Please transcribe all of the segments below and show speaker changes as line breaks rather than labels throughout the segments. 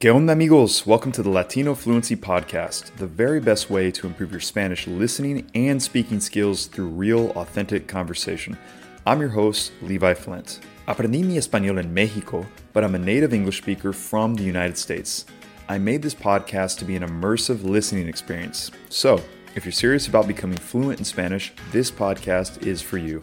¿Qué onda, amigos? Welcome to the Latino Fluency Podcast, the very best way to improve your Spanish listening and speaking skills through real, authentic conversation. I'm your host, Levi Flint. Aprendí mi español en Mexico, but I'm a native English speaker from the United States. I made this podcast to be an immersive listening experience. So, if you're serious about becoming fluent in Spanish, this podcast is for you.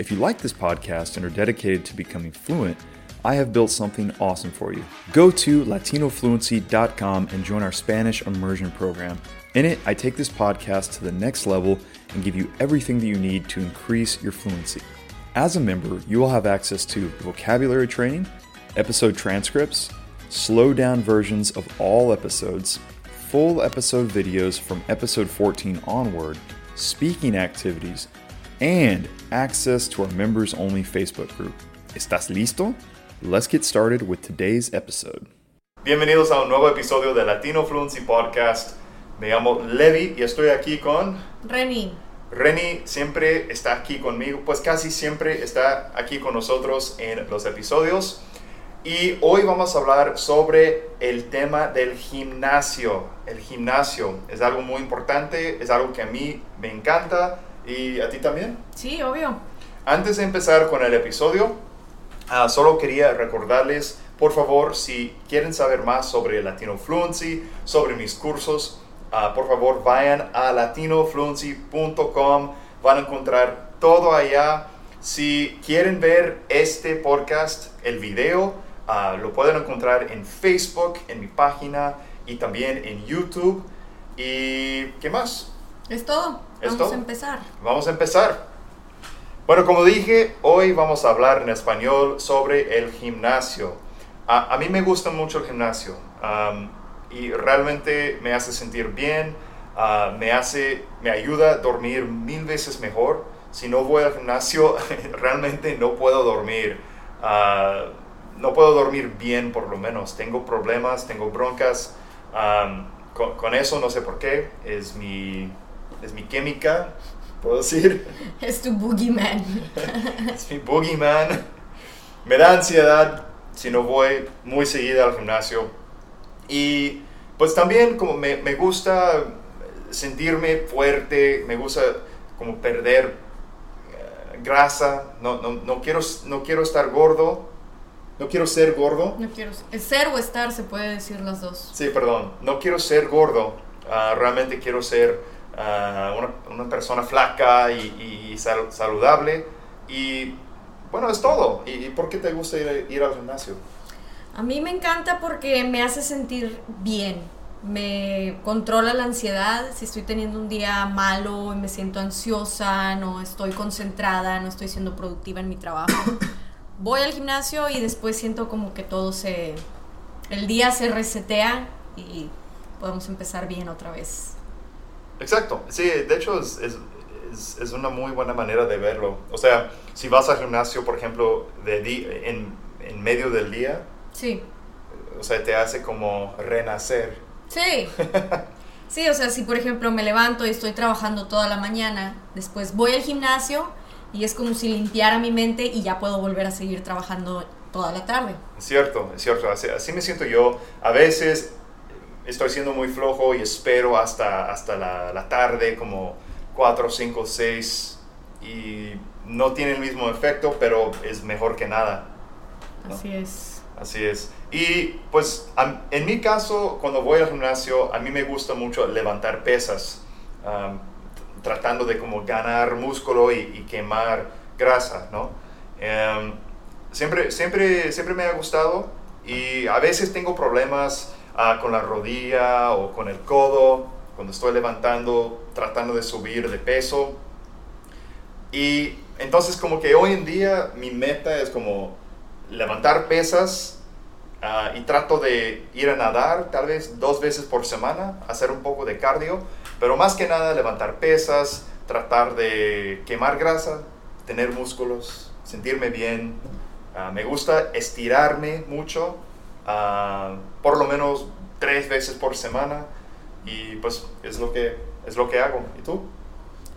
If you like this podcast and are dedicated to becoming fluent, I have built something awesome for you. Go to latinofluency.com and join our Spanish immersion program. In it, I take this podcast to the next level and give you everything that you need to increase your fluency. As a member, you will have access to vocabulary training, episode transcripts, slow down versions of all episodes, full episode videos from episode 14 onward, speaking activities, and access to our members only Facebook group. ¿Estás listo? Let's get started with today's episode. Bienvenidos a un nuevo episodio de Latino Fluency Podcast. Me llamo Levi y estoy aquí con
Reni.
Reni. Siempre está aquí conmigo, pues casi siempre está aquí con nosotros en los episodios. Y hoy vamos a hablar sobre el tema del gimnasio. El gimnasio es algo muy importante, es algo que a mí me encanta y a ti también.
Sí, obvio.
Antes de empezar con el episodio, Ah, solo quería recordarles, por favor, si quieren saber más sobre Latino Fluency, sobre mis cursos, ah, por favor vayan a latinofluency.com, van a encontrar todo allá. Si quieren ver este podcast, el video, ah, lo pueden encontrar en Facebook, en mi página y también en YouTube. ¿Y qué más?
Es todo. Vamos a empezar.
Vamos a empezar. Bueno, como dije, hoy vamos a hablar en español sobre el gimnasio. A, mí me gusta mucho el gimnasio y realmente me hace sentir bien, ah, me, hace, me ayuda a dormir mil veces mejor. Si no voy al gimnasio, realmente no puedo dormir. Ah, no puedo dormir bien por lo menos. Tengo problemas, tengo broncas. con, con, eso no sé por qué. Es mi, es mi química puedo decir.
Es tu boogeyman.
es mi boogeyman. Me da ansiedad si no voy muy seguida al gimnasio. Y pues también como me, me gusta sentirme fuerte, me gusta como perder eh, grasa, no, no, no, quiero, no quiero estar gordo, no quiero ser gordo.
No quiero ser o estar, se puede decir las dos.
Sí, perdón, no quiero ser gordo, ah, realmente quiero ser una, persona flaca y, saludable. Y bueno, es todo. ¿Y, por qué te gusta ir, ir, al gimnasio?
A mí me encanta porque me hace sentir bien. Me controla la ansiedad. Si estoy teniendo un día malo me siento ansiosa, no estoy concentrada, no estoy siendo productiva en mi trabajo, voy al gimnasio y después siento como que todo se. El día se resetea y podemos empezar bien otra vez.
Exacto, sí, de hecho es, es, es, una muy buena manera de verlo. O sea, si vas al gimnasio, por ejemplo, de en, en medio del día,
sí.
o sea, te hace como renacer.
Sí. Sí, o sea, si por ejemplo me levanto y estoy trabajando toda la mañana, después voy al gimnasio y es como si limpiara mi mente y ya puedo volver a seguir trabajando toda la tarde.
Es cierto, es cierto, así, así me siento yo. A veces estoy siendo muy flojo y espero hasta, hasta la, tarde, como 4, 5, 6, y no tiene el mismo efecto, pero es mejor que nada.
Así es.
Así es. Y pues en mi caso, cuando voy al gimnasio, a mí me gusta mucho levantar pesas, tratando de como ganar músculo y, quemar grasa, ¿no? Em, siempre, siempre, siempre me ha gustado y a veces tengo problemas Ah, con la rodilla o con el codo, cuando estoy levantando, tratando de subir de peso. Y entonces como que hoy en día mi meta es como levantar pesas ah, y trato de ir a nadar tal vez dos veces por semana, hacer un poco de cardio, pero más que nada levantar pesas, tratar de quemar grasa, tener músculos, sentirme bien. Ah, me gusta estirarme mucho por lo menos tres veces por semana y pues es lo que, es lo que hago. ¿Y tú?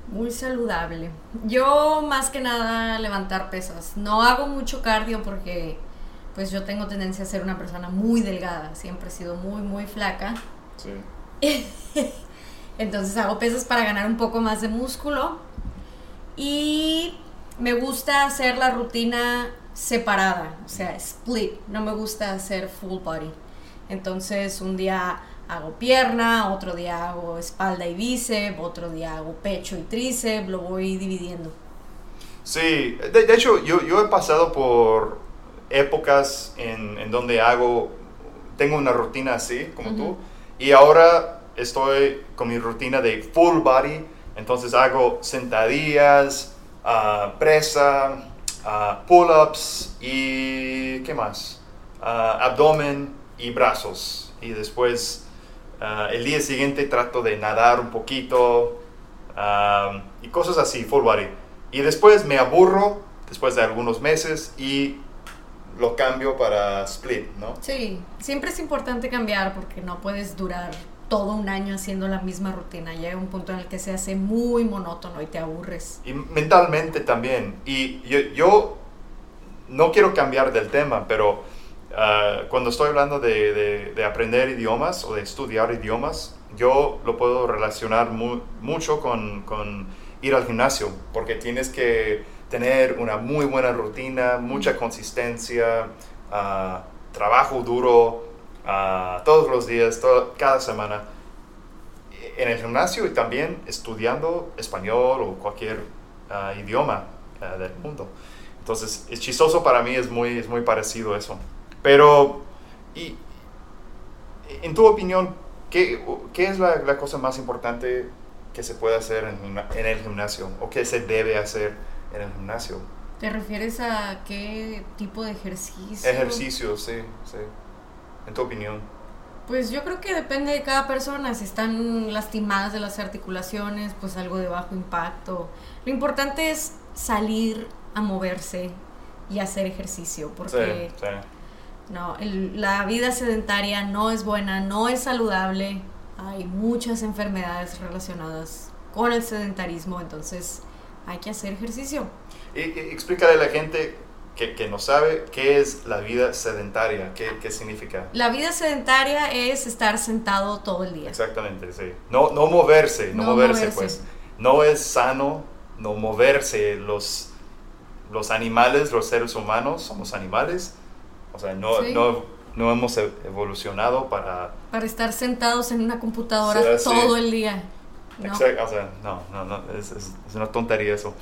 Muy saludable. Yo más que nada levantar pesas. No hago mucho cardio porque pues yo tengo tendencia a ser una persona muy delgada, siempre he sido muy, muy flaca. Sí. Entonces hago pesas para ganar un poco más de músculo. Y me gusta hacer la rutina separada, o sea, split. No me gusta hacer full body. Entonces un día hago pierna, otro día hago espalda y bíceps, otro día hago pecho y tríceps, lo voy dividiendo.
Sí, de, hecho yo, yo, he pasado por épocas en, en, donde hago, tengo una rutina así como tú, y ahora estoy con mi rutina de full body, entonces hago sentadillas, uh, presa, uh, pull-ups y ¿qué más? Uh, abdomen y brazos. Y después el día siguiente trato de nadar un poquito y cosas así, full body. Y después me aburro después de algunos meses y lo cambio para split, ¿no?
Sí, siempre es importante cambiar porque no puedes durar todo un año haciendo la misma rutina. Llega un punto en el que se hace muy monótono y te aburres.
Y mentalmente también. Y yo, yo no quiero cambiar del tema, pero ah, cuando estoy hablando de, de, aprender idiomas o de estudiar idiomas, yo lo puedo relacionar mucho con, con, ir al gimnasio, porque tienes que tener una muy buena rutina, mucha consistencia, uh, trabajo duro, todos los días, cada semana, en el gimnasio y también estudiando español o cualquier idioma del mundo. Entonces, es chistoso para mí, es muy, es muy parecido eso. Pero, y, en tu opinión, ¿qué, qué es la, la, cosa más importante que se puede hacer en, en el gimnasio o qué se debe hacer en el gimnasio?
¿Te refieres a qué tipo de ejercicio?
Ejercicio, sí, sí en tu opinión?
Pues yo creo que depende de cada persona. Si están lastimadas de las articulaciones, pues algo de bajo impacto. Lo importante es salir a moverse y hacer ejercicio, porque no, la vida sedentaria no es buena, no es saludable. Hay muchas enfermedades relacionadas con el sedentarismo, entonces hay que hacer ejercicio.
Y, explícale a la gente que, no sabe qué es la vida sedentaria, qué, qué, significa.
La vida sedentaria es estar sentado todo el día.
Exactamente, sí. No, no moverse, no, moverse, pues. No es sano no moverse. Los, los animales, los seres humanos, somos animales. O sea, no, no, no hemos e, evolucionado para...
Para estar sentados en una computadora todo el día.
¿no? Exacto, o sea, no, no, no, es, es, es una tontería eso.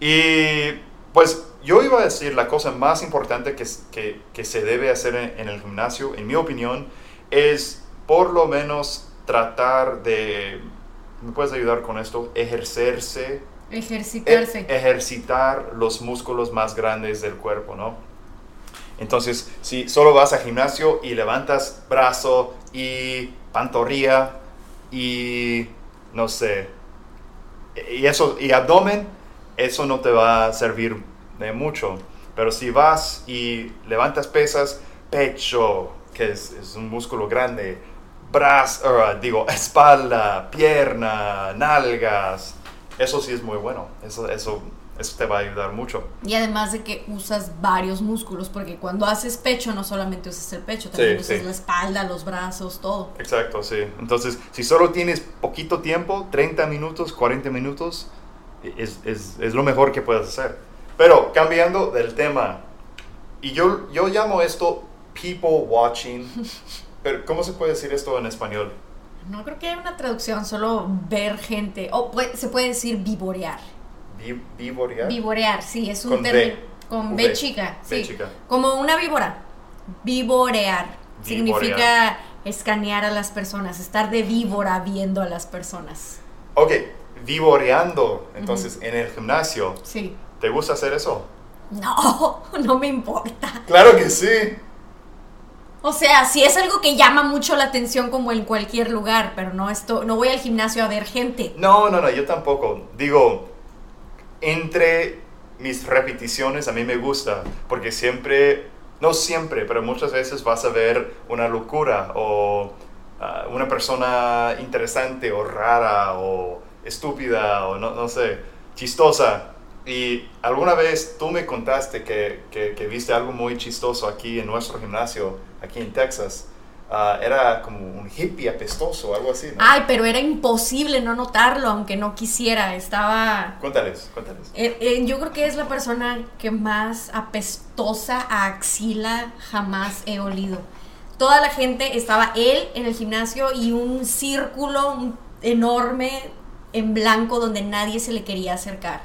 Y pues yo iba a decir la cosa más importante que, que, que se debe hacer en, el gimnasio, en mi opinión, es por lo menos tratar de, ¿me puedes ayudar con esto? Ejercerse.
Ejercitarse.
E, ejercitar los músculos más grandes del cuerpo, ¿no? Entonces, si solo vas al gimnasio y levantas brazo y pantorrilla y, no sé, y eso, y abdomen, eso no te va a servir de mucho. Pero si vas y levantas pesas, pecho, que es, un músculo grande, brazo, uh, digo, espalda, pierna, nalgas, eso sí es muy bueno. Eso, eso, eso te va a ayudar mucho.
Y además de que usas varios músculos, porque cuando haces pecho no solamente usas el pecho, también usas la espalda, los brazos, todo.
Exacto, sí. Entonces, si solo tienes poquito tiempo, 30 minutos, 40 minutos, es, es, es, lo mejor que puedes hacer. Pero cambiando del tema, y yo, yo llamo esto people watching, pero ¿cómo se puede decir esto en español?
No creo que haya una traducción, solo ver gente, o se puede decir vivorear.
¿Vivorear?
Vivorear, sí, es un término. Con B, chica, sí. Como una víbora. Vivorear. Significa escanear a las personas, estar de víbora viendo a las personas.
Ok, vivoreando, entonces, en el gimnasio.
Sí.
¿Te gusta hacer eso?
No, no me importa.
Claro que sí.
O sea, si es algo que llama mucho la atención como en cualquier lugar, pero no esto, no voy al gimnasio a ver gente.
No, no, no, yo tampoco. Digo, entre mis repeticiones a mí me gusta, porque siempre, no siempre, pero muchas veces vas a ver una locura o ah, una persona interesante o rara o estúpida o no, no sé, chistosa. Y alguna vez tú me contaste que, que, que viste algo muy chistoso aquí en nuestro gimnasio, aquí en Texas. Ah, era como un hippie apestoso o algo así, ¿no?
Ay, pero era imposible no notarlo, aunque no quisiera. Estaba...
Cuéntales, cuéntales.
Eh, eh, yo creo que es la persona que más apestosa a axila jamás he olido. Toda la gente estaba él en el gimnasio y un círculo enorme en blanco donde nadie se le quería acercar.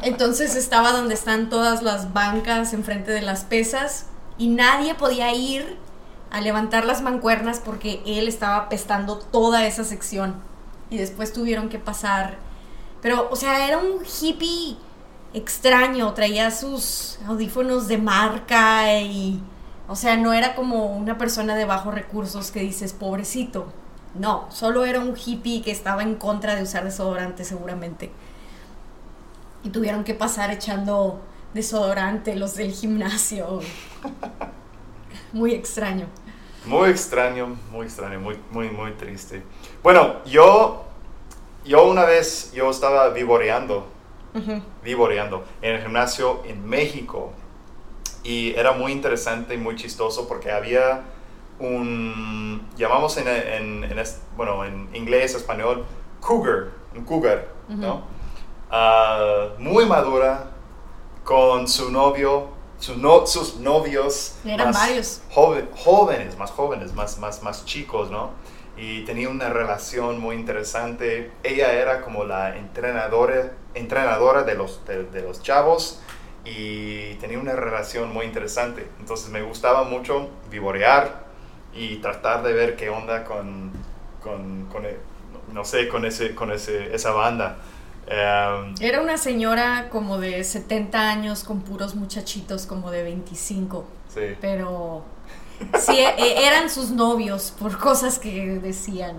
Entonces estaba donde están todas las bancas enfrente de las pesas y nadie podía ir a levantar las mancuernas porque él estaba apestando toda esa sección. Y después tuvieron que pasar. Pero, o sea, era un hippie extraño, traía sus audífonos de marca y... O sea, no era como una persona de bajos recursos que dices, pobrecito. No, solo era un hippie que estaba en contra de usar desodorante seguramente. Y tuvieron que pasar echando desodorante los del gimnasio. Muy extraño.
Muy extraño, muy extraño, muy, muy, muy triste. Bueno, yo, yo una vez, yo estaba vivoreando, vivoreando en el gimnasio en México. Y era muy interesante y muy chistoso porque había un, llamamos en, en, bueno, en inglés, español, cougar, un cougar, ¿no? Ah, muy madura, con su novio sus novios
eran varios.
jóvenes más jóvenes más más más chicos no y tenía una relación muy interesante. Ella era como la entrenadora entrenadora de los de, los chavos y tenía una relación muy interesante. Entonces me gustaba mucho vivorear y tratar de ver qué onda con con, con no sé con ese con ese esa banda
Em, Era una señora como de 70 años con puros muchachitos como de 25. Sí. Pero sí, e, e, eran sus novios por cosas que decían.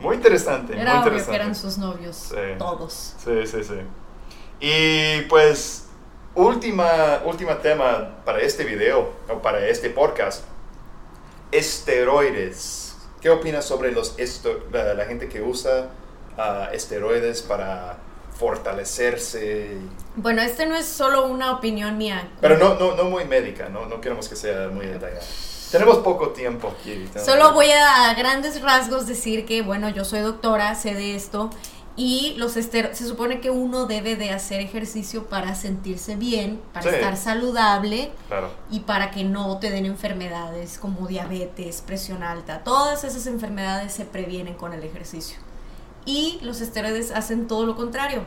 Muy interesante.
Era
muy interesante.
que eran sus novios, todos.
Sí, sí, sí. Y pues, última, última tema para este video, o para este podcast, esteroides. ¿Qué opinas sobre los la, gente que usa uh, esteroides para fortalecerse.
Bueno, este no es solo una opinión mía.
Pero no, no, no muy médica, no, no queremos que sea muy detallada. Tenemos poco tiempo aquí.
Solo voy a, a grandes rasgos decir que, bueno, yo soy doctora, sé de esto, y los se supone que uno debe de hacer ejercicio para sentirse bien, para estar saludable y para que no te den enfermedades como diabetes, presión alta. Todas esas enfermedades se previenen con el ejercicio. Y los esteroides hacen todo lo contrario.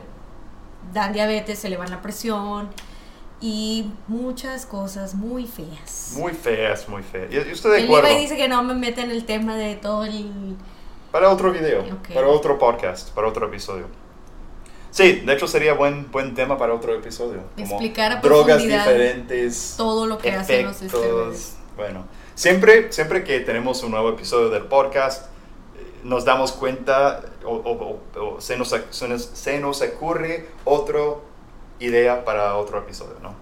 Dan diabetes, se elevan la presión y muchas cosas muy feas.
Muy feas, muy feas. Yo, estoy de acuerdo.
El dice que no me mete en el tema de todo el...
Para otro video, para otro podcast, para otro episodio. Sí, de hecho sería buen buen tema para otro episodio.
Explicar a
drogas diferentes,
todo lo que hacen los esteroides.
Bueno, siempre siempre que tenemos un nuevo episodio del podcast, nos damos cuenta o, se, nos, se, nos, ocurre otra idea para otro episodio, ¿no?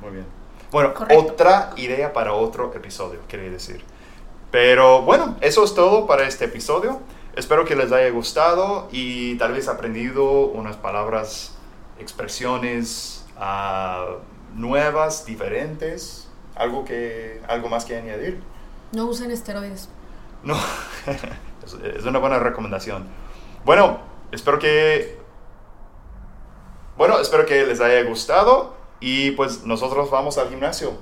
Muy bien. Bueno, otra idea para otro episodio, quería decir. Pero bueno, eso es todo para este episodio. Espero que les haya gustado y tal vez aprendido unas palabras, expresiones uh, nuevas, diferentes. ¿Algo, que, ¿Algo más que añadir?
No usen esteroides.
No, es una buena recomendación. Bueno, espero que... Bueno, espero que les haya gustado y pues nosotros vamos al gimnasio.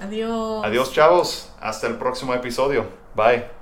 Adiós.
Adiós chavos, hasta el próximo episodio. Bye.